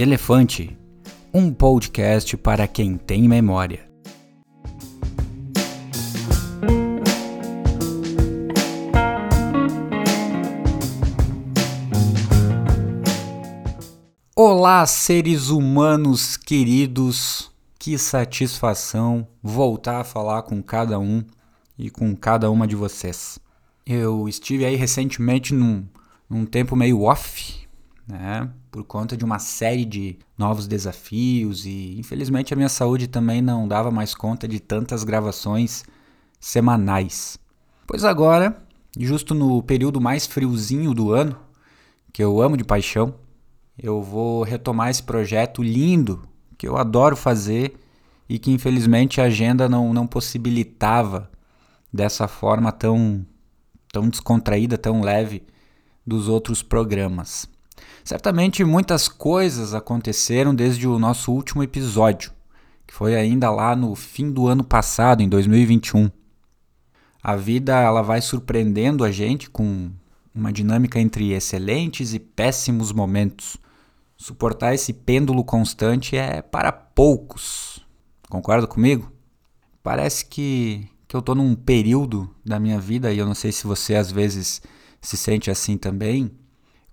Elefante, um podcast para quem tem memória. Olá, seres humanos queridos, que satisfação voltar a falar com cada um e com cada uma de vocês. Eu estive aí recentemente num, num tempo meio off, né? Por conta de uma série de novos desafios e infelizmente a minha saúde também não dava mais conta de tantas gravações semanais. Pois agora, justo no período mais friozinho do ano, que eu amo de paixão, eu vou retomar esse projeto lindo que eu adoro fazer e que infelizmente a agenda não, não possibilitava dessa forma tão, tão descontraída, tão leve dos outros programas. Certamente muitas coisas aconteceram desde o nosso último episódio, que foi ainda lá no fim do ano passado, em 2021. A vida ela vai surpreendendo a gente com uma dinâmica entre excelentes e péssimos momentos. Suportar esse pêndulo constante é para poucos. Concorda comigo? Parece que, que eu estou num período da minha vida, e eu não sei se você às vezes se sente assim também,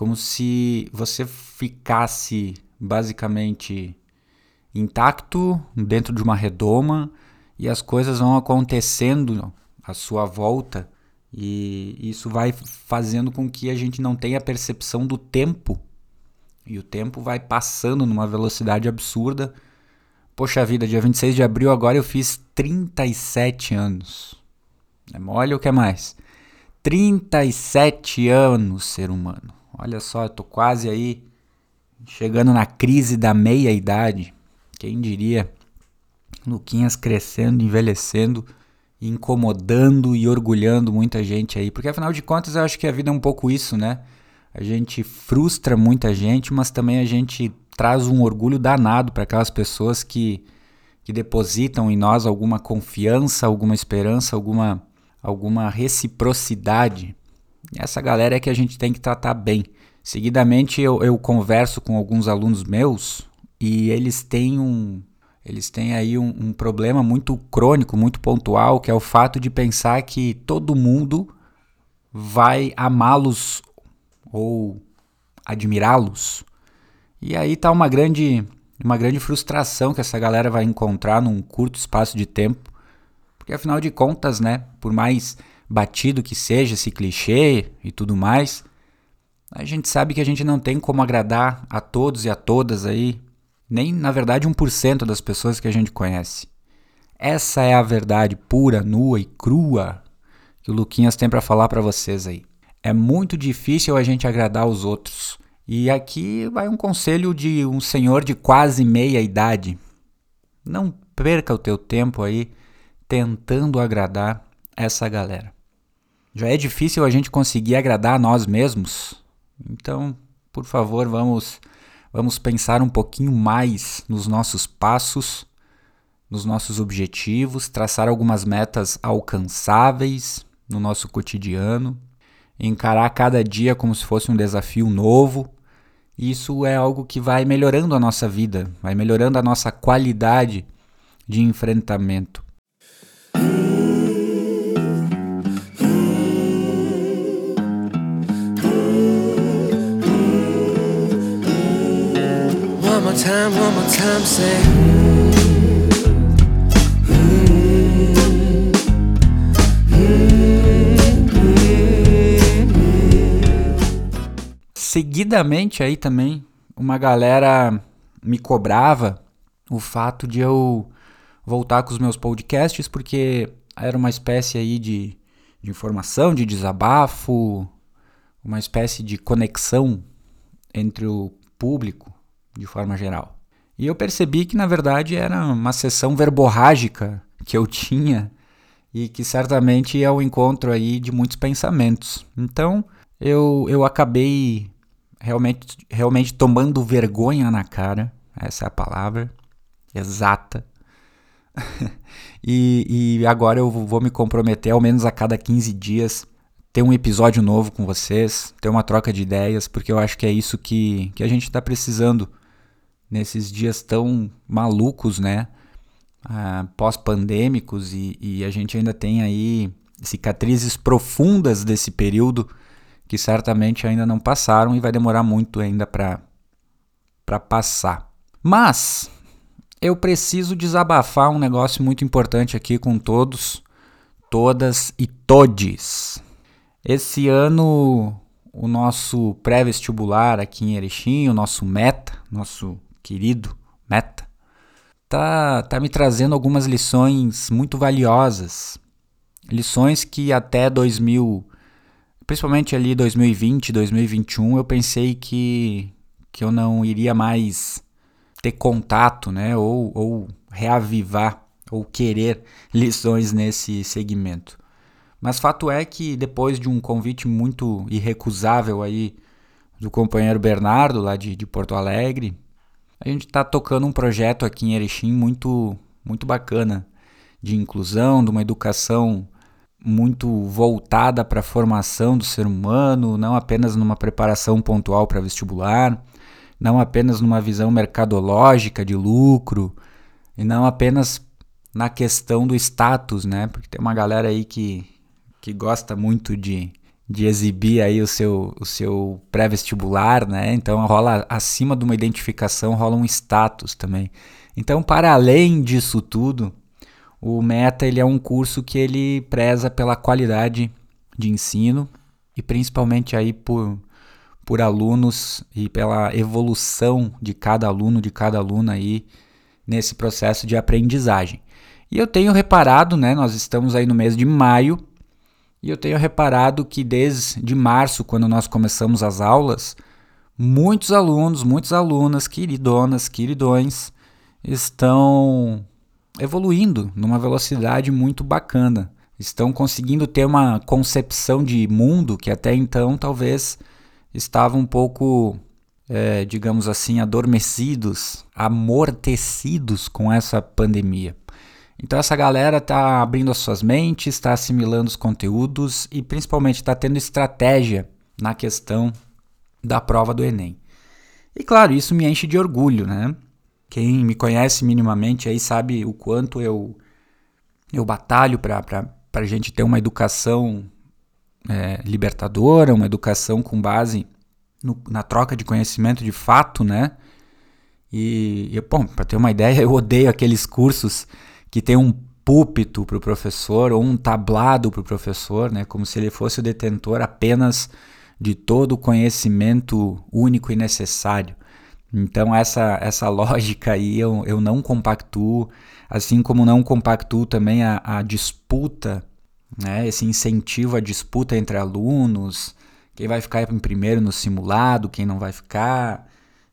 como se você ficasse basicamente intacto dentro de uma redoma e as coisas vão acontecendo à sua volta e isso vai fazendo com que a gente não tenha percepção do tempo e o tempo vai passando numa velocidade absurda. Poxa vida, dia 26 de abril agora eu fiz 37 anos. É mole ou quer mais? 37 anos, ser humano. Olha só, eu tô quase aí chegando na crise da meia idade. Quem diria? Luquinhas crescendo, envelhecendo, incomodando e orgulhando muita gente aí. Porque afinal de contas eu acho que a vida é um pouco isso, né? A gente frustra muita gente, mas também a gente traz um orgulho danado para aquelas pessoas que, que depositam em nós alguma confiança, alguma esperança, alguma, alguma reciprocidade. Essa galera é que a gente tem que tratar bem. Seguidamente eu, eu converso com alguns alunos meus e eles têm um, eles têm aí um, um, problema muito crônico, muito pontual, que é o fato de pensar que todo mundo vai amá-los ou admirá-los. E aí tá uma grande, uma grande frustração que essa galera vai encontrar num curto espaço de tempo. Porque afinal de contas, né, por mais batido que seja esse clichê e tudo mais, a gente sabe que a gente não tem como agradar a todos e a todas aí, nem na verdade 1% das pessoas que a gente conhece. Essa é a verdade pura, nua e crua que o Luquinhas tem para falar para vocês aí. É muito difícil a gente agradar os outros. E aqui vai um conselho de um senhor de quase meia idade. Não perca o teu tempo aí tentando agradar essa galera. Já é difícil a gente conseguir agradar a nós mesmos. Então, por favor, vamos vamos pensar um pouquinho mais nos nossos passos, nos nossos objetivos, traçar algumas metas alcançáveis no nosso cotidiano, encarar cada dia como se fosse um desafio novo. Isso é algo que vai melhorando a nossa vida, vai melhorando a nossa qualidade de enfrentamento. Time, one more time, say. Seguidamente aí também, uma galera me cobrava o fato de eu voltar com os meus podcasts, porque era uma espécie aí de, de informação, de desabafo, uma espécie de conexão entre o público de forma geral. E eu percebi que na verdade era uma sessão verborrágica que eu tinha e que certamente é o encontro aí de muitos pensamentos. Então eu, eu acabei realmente, realmente tomando vergonha na cara, essa é a palavra exata. e, e agora eu vou me comprometer ao menos a cada 15 dias ter um episódio novo com vocês, ter uma troca de ideias, porque eu acho que é isso que, que a gente está precisando nesses dias tão malucos, né? Ah, pós-pandêmicos e, e a gente ainda tem aí cicatrizes profundas desse período que certamente ainda não passaram e vai demorar muito ainda para passar. Mas eu preciso desabafar um negócio muito importante aqui com todos, todas e todes. Esse ano o nosso pré-vestibular aqui em Erechim, o nosso meta, nosso querido meta, tá, tá me trazendo algumas lições muito valiosas. Lições que até 2000, principalmente ali 2020, 2021, eu pensei que, que eu não iria mais ter contato, né, ou, ou reavivar ou querer lições nesse segmento. Mas fato é que depois de um convite muito irrecusável aí do companheiro Bernardo lá de, de Porto Alegre, a gente está tocando um projeto aqui em Erechim muito muito bacana de inclusão, de uma educação muito voltada para a formação do ser humano, não apenas numa preparação pontual para vestibular, não apenas numa visão mercadológica de lucro, e não apenas na questão do status, né? Porque tem uma galera aí que, que gosta muito de, de exibir aí o seu, o seu pré-vestibular, né? Então rola acima de uma identificação, rola um status também. Então, para além disso tudo, o Meta ele é um curso que ele preza pela qualidade de ensino e principalmente aí por por alunos e pela evolução de cada aluno, de cada aluna aí nesse processo de aprendizagem. E eu tenho reparado, né, nós estamos aí no mês de maio, e eu tenho reparado que desde março, quando nós começamos as aulas, muitos alunos, muitas alunas, queridonas, queridões, estão evoluindo numa velocidade muito bacana. Estão conseguindo ter uma concepção de mundo que até então talvez estava um pouco, é, digamos assim, adormecidos, amortecidos com essa pandemia. Então essa galera está abrindo as suas mentes, está assimilando os conteúdos e principalmente está tendo estratégia na questão da prova do Enem. E claro, isso me enche de orgulho, né? Quem me conhece minimamente aí sabe o quanto eu eu batalho para a gente ter uma educação é, libertadora, uma educação com base no, na troca de conhecimento de fato, né? E, e bom, para ter uma ideia, eu odeio aqueles cursos que tem um púlpito para o professor ou um tablado para o professor, né? Como se ele fosse o detentor apenas de todo o conhecimento único e necessário. Então essa, essa lógica aí eu, eu não compactuo, assim como não compactuo também a, a disputa né? Esse incentivo à disputa entre alunos, quem vai ficar em primeiro no simulado, quem não vai ficar.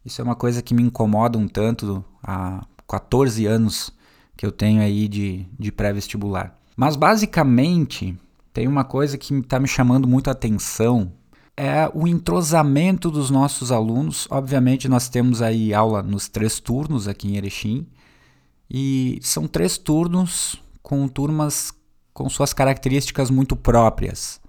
Isso é uma coisa que me incomoda um tanto há 14 anos que eu tenho aí de, de pré-vestibular. Mas basicamente tem uma coisa que está me chamando muito a atenção é o entrosamento dos nossos alunos. Obviamente nós temos aí aula nos três turnos aqui em Erechim e são três turnos com turmas com suas características muito próprias.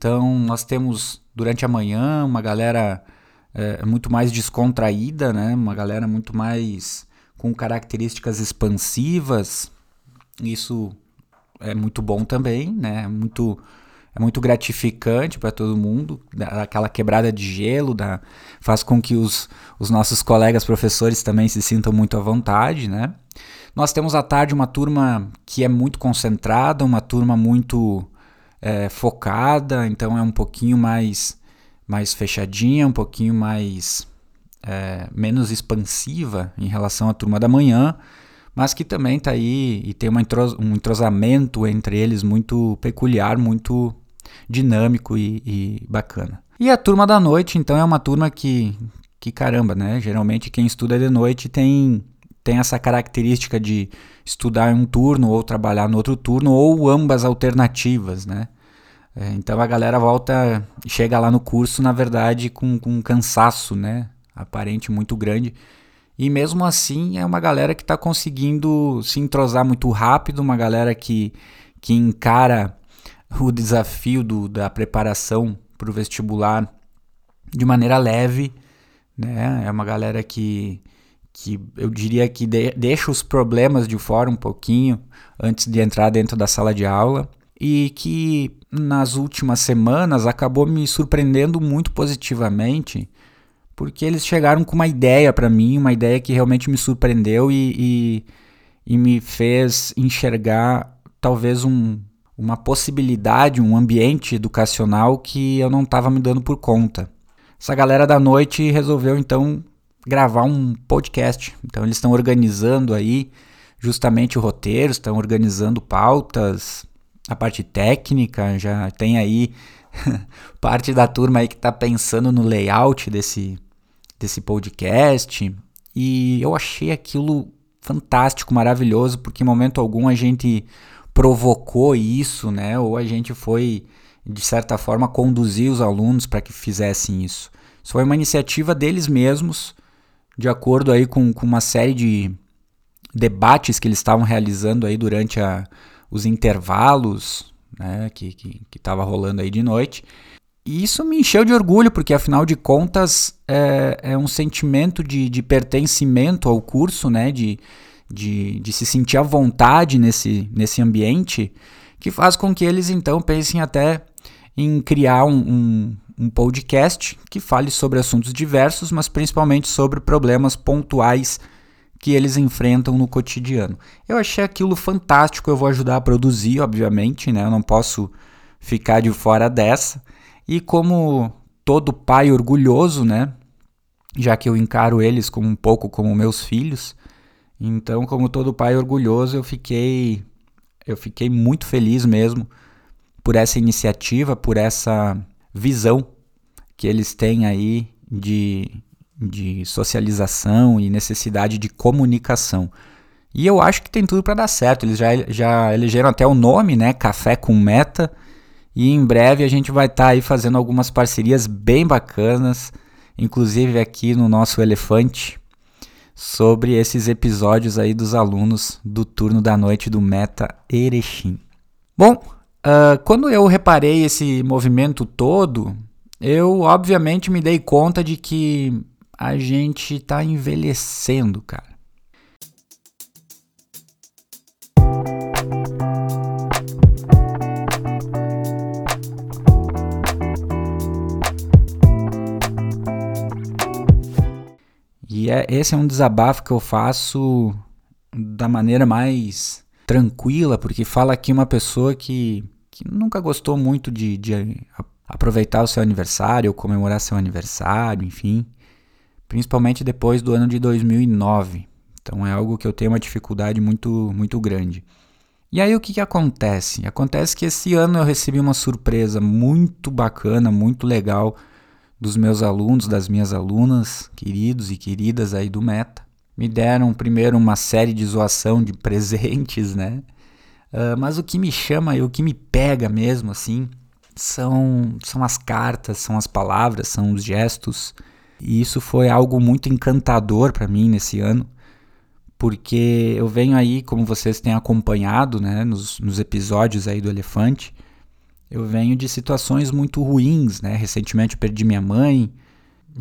Então, nós temos durante a manhã uma galera é, muito mais descontraída, né? uma galera muito mais com características expansivas. Isso é muito bom também, né? muito é muito gratificante para todo mundo, aquela quebrada de gelo, da, faz com que os, os nossos colegas professores também se sintam muito à vontade, né? Nós temos à tarde uma turma que é muito concentrada, uma turma muito é, focada, então é um pouquinho mais, mais fechadinha, um pouquinho mais é, menos expansiva em relação à turma da manhã, mas que também está aí e tem entros, um entrosamento entre eles muito peculiar, muito dinâmico e, e bacana. E a turma da noite, então, é uma turma que, que caramba, né? Geralmente quem estuda de noite tem, tem essa característica de estudar um turno ou trabalhar no outro turno, ou ambas alternativas, né? É, então a galera volta, chega lá no curso, na verdade, com, com um cansaço, né? Aparente muito grande. E mesmo assim é uma galera que está conseguindo se entrosar muito rápido, uma galera que, que encara o desafio do, da preparação para o vestibular de maneira leve, né? É uma galera que, que eu diria que de, deixa os problemas de fora um pouquinho antes de entrar dentro da sala de aula e que nas últimas semanas acabou me surpreendendo muito positivamente porque eles chegaram com uma ideia para mim, uma ideia que realmente me surpreendeu e, e, e me fez enxergar talvez um, uma possibilidade, um ambiente educacional que eu não estava me dando por conta. Essa galera da noite resolveu então gravar um podcast. Então eles estão organizando aí justamente o roteiro, estão organizando pautas, a parte técnica, já tem aí parte da turma aí que está pensando no layout desse desse podcast e eu achei aquilo fantástico, maravilhoso, porque em momento algum a gente provocou isso, né? Ou a gente foi de certa forma conduzir os alunos para que fizessem isso. Isso foi uma iniciativa deles mesmos, de acordo aí com, com uma série de debates que eles estavam realizando aí durante a, os intervalos, né, que estava que, que rolando aí de noite. E isso me encheu de orgulho, porque afinal de contas é, é um sentimento de, de pertencimento ao curso, né? De, de, de se sentir à vontade nesse, nesse ambiente, que faz com que eles então pensem até em criar um, um, um podcast que fale sobre assuntos diversos, mas principalmente sobre problemas pontuais que eles enfrentam no cotidiano. Eu achei aquilo fantástico, eu vou ajudar a produzir, obviamente, né? Eu não posso ficar de fora dessa. E como todo pai orgulhoso, né? Já que eu encaro eles como um pouco como meus filhos, então como todo pai orgulhoso, eu fiquei eu fiquei muito feliz mesmo por essa iniciativa, por essa visão que eles têm aí de, de socialização e necessidade de comunicação. E eu acho que tem tudo para dar certo. Eles já, já elegeram até o nome, né? Café com Meta. E em breve a gente vai estar tá aí fazendo algumas parcerias bem bacanas, inclusive aqui no nosso Elefante, sobre esses episódios aí dos alunos do turno da noite do Meta Erechim. Bom, uh, quando eu reparei esse movimento todo, eu obviamente me dei conta de que a gente está envelhecendo, cara. E é, esse é um desabafo que eu faço da maneira mais tranquila, porque fala aqui uma pessoa que, que nunca gostou muito de, de aproveitar o seu aniversário ou comemorar seu aniversário, enfim, principalmente depois do ano de 2009. Então é algo que eu tenho uma dificuldade muito, muito grande. E aí o que, que acontece? Acontece que esse ano eu recebi uma surpresa muito bacana, muito legal dos meus alunos, das minhas alunas, queridos e queridas aí do Meta. Me deram primeiro uma série de zoação de presentes, né? Uh, mas o que me chama e o que me pega mesmo, assim, são, são as cartas, são as palavras, são os gestos. E isso foi algo muito encantador para mim nesse ano, porque eu venho aí, como vocês têm acompanhado, né, nos, nos episódios aí do Elefante, eu venho de situações muito ruins, né? Recentemente eu perdi minha mãe,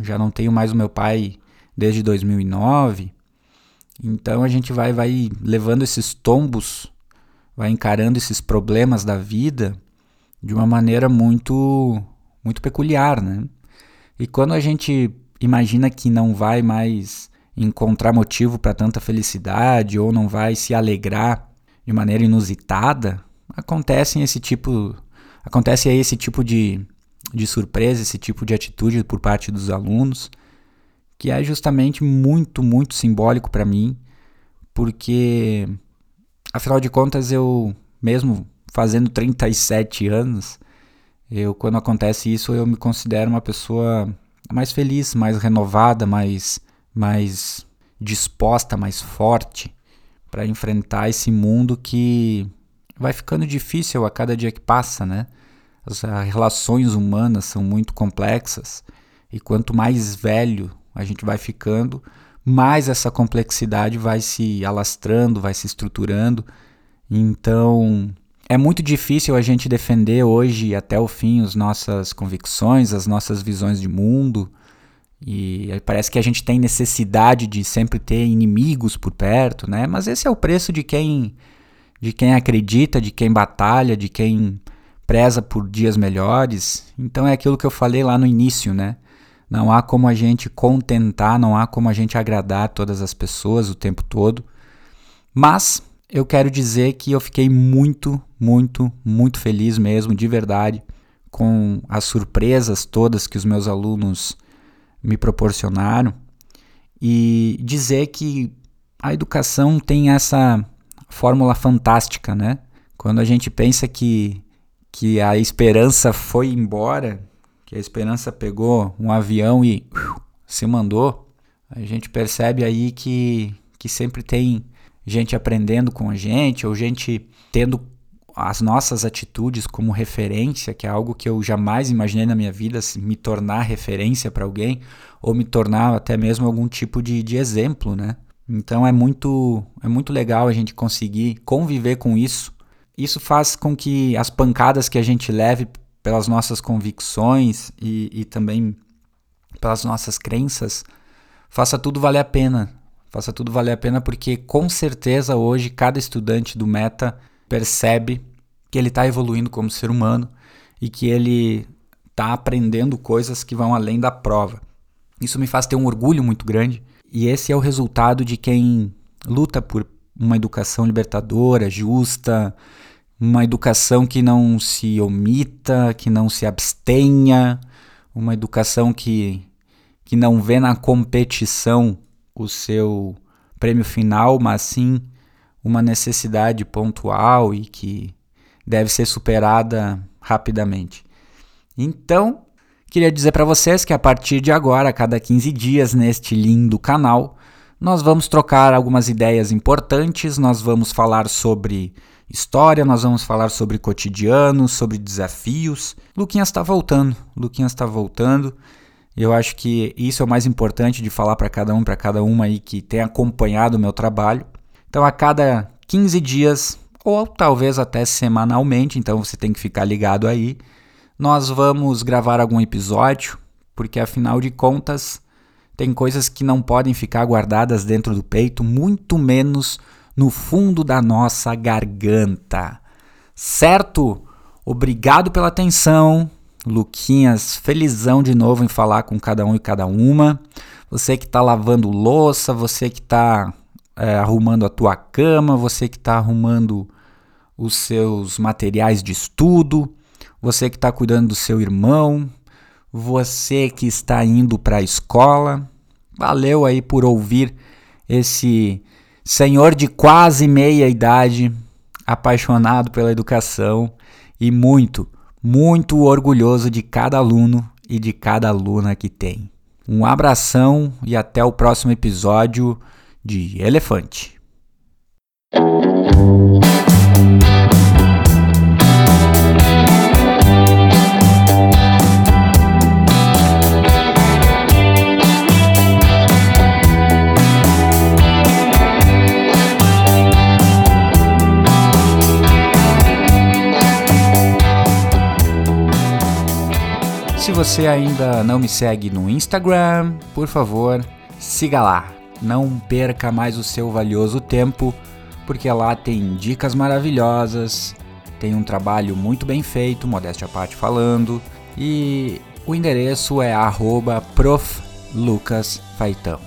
já não tenho mais o meu pai desde 2009. Então a gente vai vai levando esses tombos, vai encarando esses problemas da vida de uma maneira muito muito peculiar, né? E quando a gente imagina que não vai mais encontrar motivo para tanta felicidade ou não vai se alegrar de maneira inusitada, acontecem esse tipo Acontece aí esse tipo de, de surpresa, esse tipo de atitude por parte dos alunos, que é justamente muito, muito simbólico para mim, porque afinal de contas eu, mesmo fazendo 37 anos, eu quando acontece isso eu me considero uma pessoa mais feliz, mais renovada, mais mais disposta, mais forte para enfrentar esse mundo que vai ficando difícil a cada dia que passa, né? As relações humanas são muito complexas e quanto mais velho a gente vai ficando, mais essa complexidade vai se alastrando, vai se estruturando. Então, é muito difícil a gente defender hoje até o fim as nossas convicções, as nossas visões de mundo. E parece que a gente tem necessidade de sempre ter inimigos por perto, né? Mas esse é o preço de quem de quem acredita, de quem batalha, de quem preza por dias melhores. Então é aquilo que eu falei lá no início, né? Não há como a gente contentar, não há como a gente agradar todas as pessoas o tempo todo. Mas eu quero dizer que eu fiquei muito, muito, muito feliz mesmo, de verdade, com as surpresas todas que os meus alunos me proporcionaram e dizer que a educação tem essa fórmula fantástica, né? Quando a gente pensa que, que a esperança foi embora, que a esperança pegou um avião e uh, se mandou, a gente percebe aí que, que sempre tem gente aprendendo com a gente, ou gente tendo as nossas atitudes como referência, que é algo que eu jamais imaginei na minha vida, me tornar referência para alguém, ou me tornar até mesmo algum tipo de, de exemplo, né? Então é muito, é muito legal a gente conseguir conviver com isso. Isso faz com que as pancadas que a gente leve pelas nossas convicções e, e também pelas nossas crenças, faça tudo valer a pena, Faça tudo valer a pena porque com certeza hoje cada estudante do Meta percebe que ele está evoluindo como ser humano e que ele está aprendendo coisas que vão além da prova. Isso me faz ter um orgulho muito grande e esse é o resultado de quem luta por uma educação libertadora, justa, uma educação que não se omita, que não se abstenha, uma educação que, que não vê na competição o seu prêmio final, mas sim uma necessidade pontual e que deve ser superada rapidamente. Então, queria dizer para vocês que a partir de agora, a cada 15 dias neste lindo canal, nós vamos trocar algumas ideias importantes, nós vamos falar sobre história, nós vamos falar sobre cotidiano, sobre desafios. Luquinhas está voltando, Luquinhas está voltando eu acho que isso é o mais importante de falar para cada um, para cada uma aí que tem acompanhado o meu trabalho. Então, a cada 15 dias, ou talvez até semanalmente, então você tem que ficar ligado aí, nós vamos gravar algum episódio, porque afinal de contas, tem coisas que não podem ficar guardadas dentro do peito, muito menos no fundo da nossa garganta. Certo? Obrigado pela atenção. Luquinhas, felizão de novo em falar com cada um e cada uma. Você que está lavando louça, você que está é, arrumando a tua cama, você que está arrumando os seus materiais de estudo, você que está cuidando do seu irmão, você que está indo para a escola. Valeu aí por ouvir esse senhor de quase meia idade, apaixonado pela educação e muito muito orgulhoso de cada aluno e de cada aluna que tem. Um abração e até o próximo episódio de Elefante. Se você ainda não me segue no Instagram, por favor, siga lá. Não perca mais o seu valioso tempo, porque lá tem dicas maravilhosas, tem um trabalho muito bem feito, modéstia à parte falando, e o endereço é @proflucasfaitão.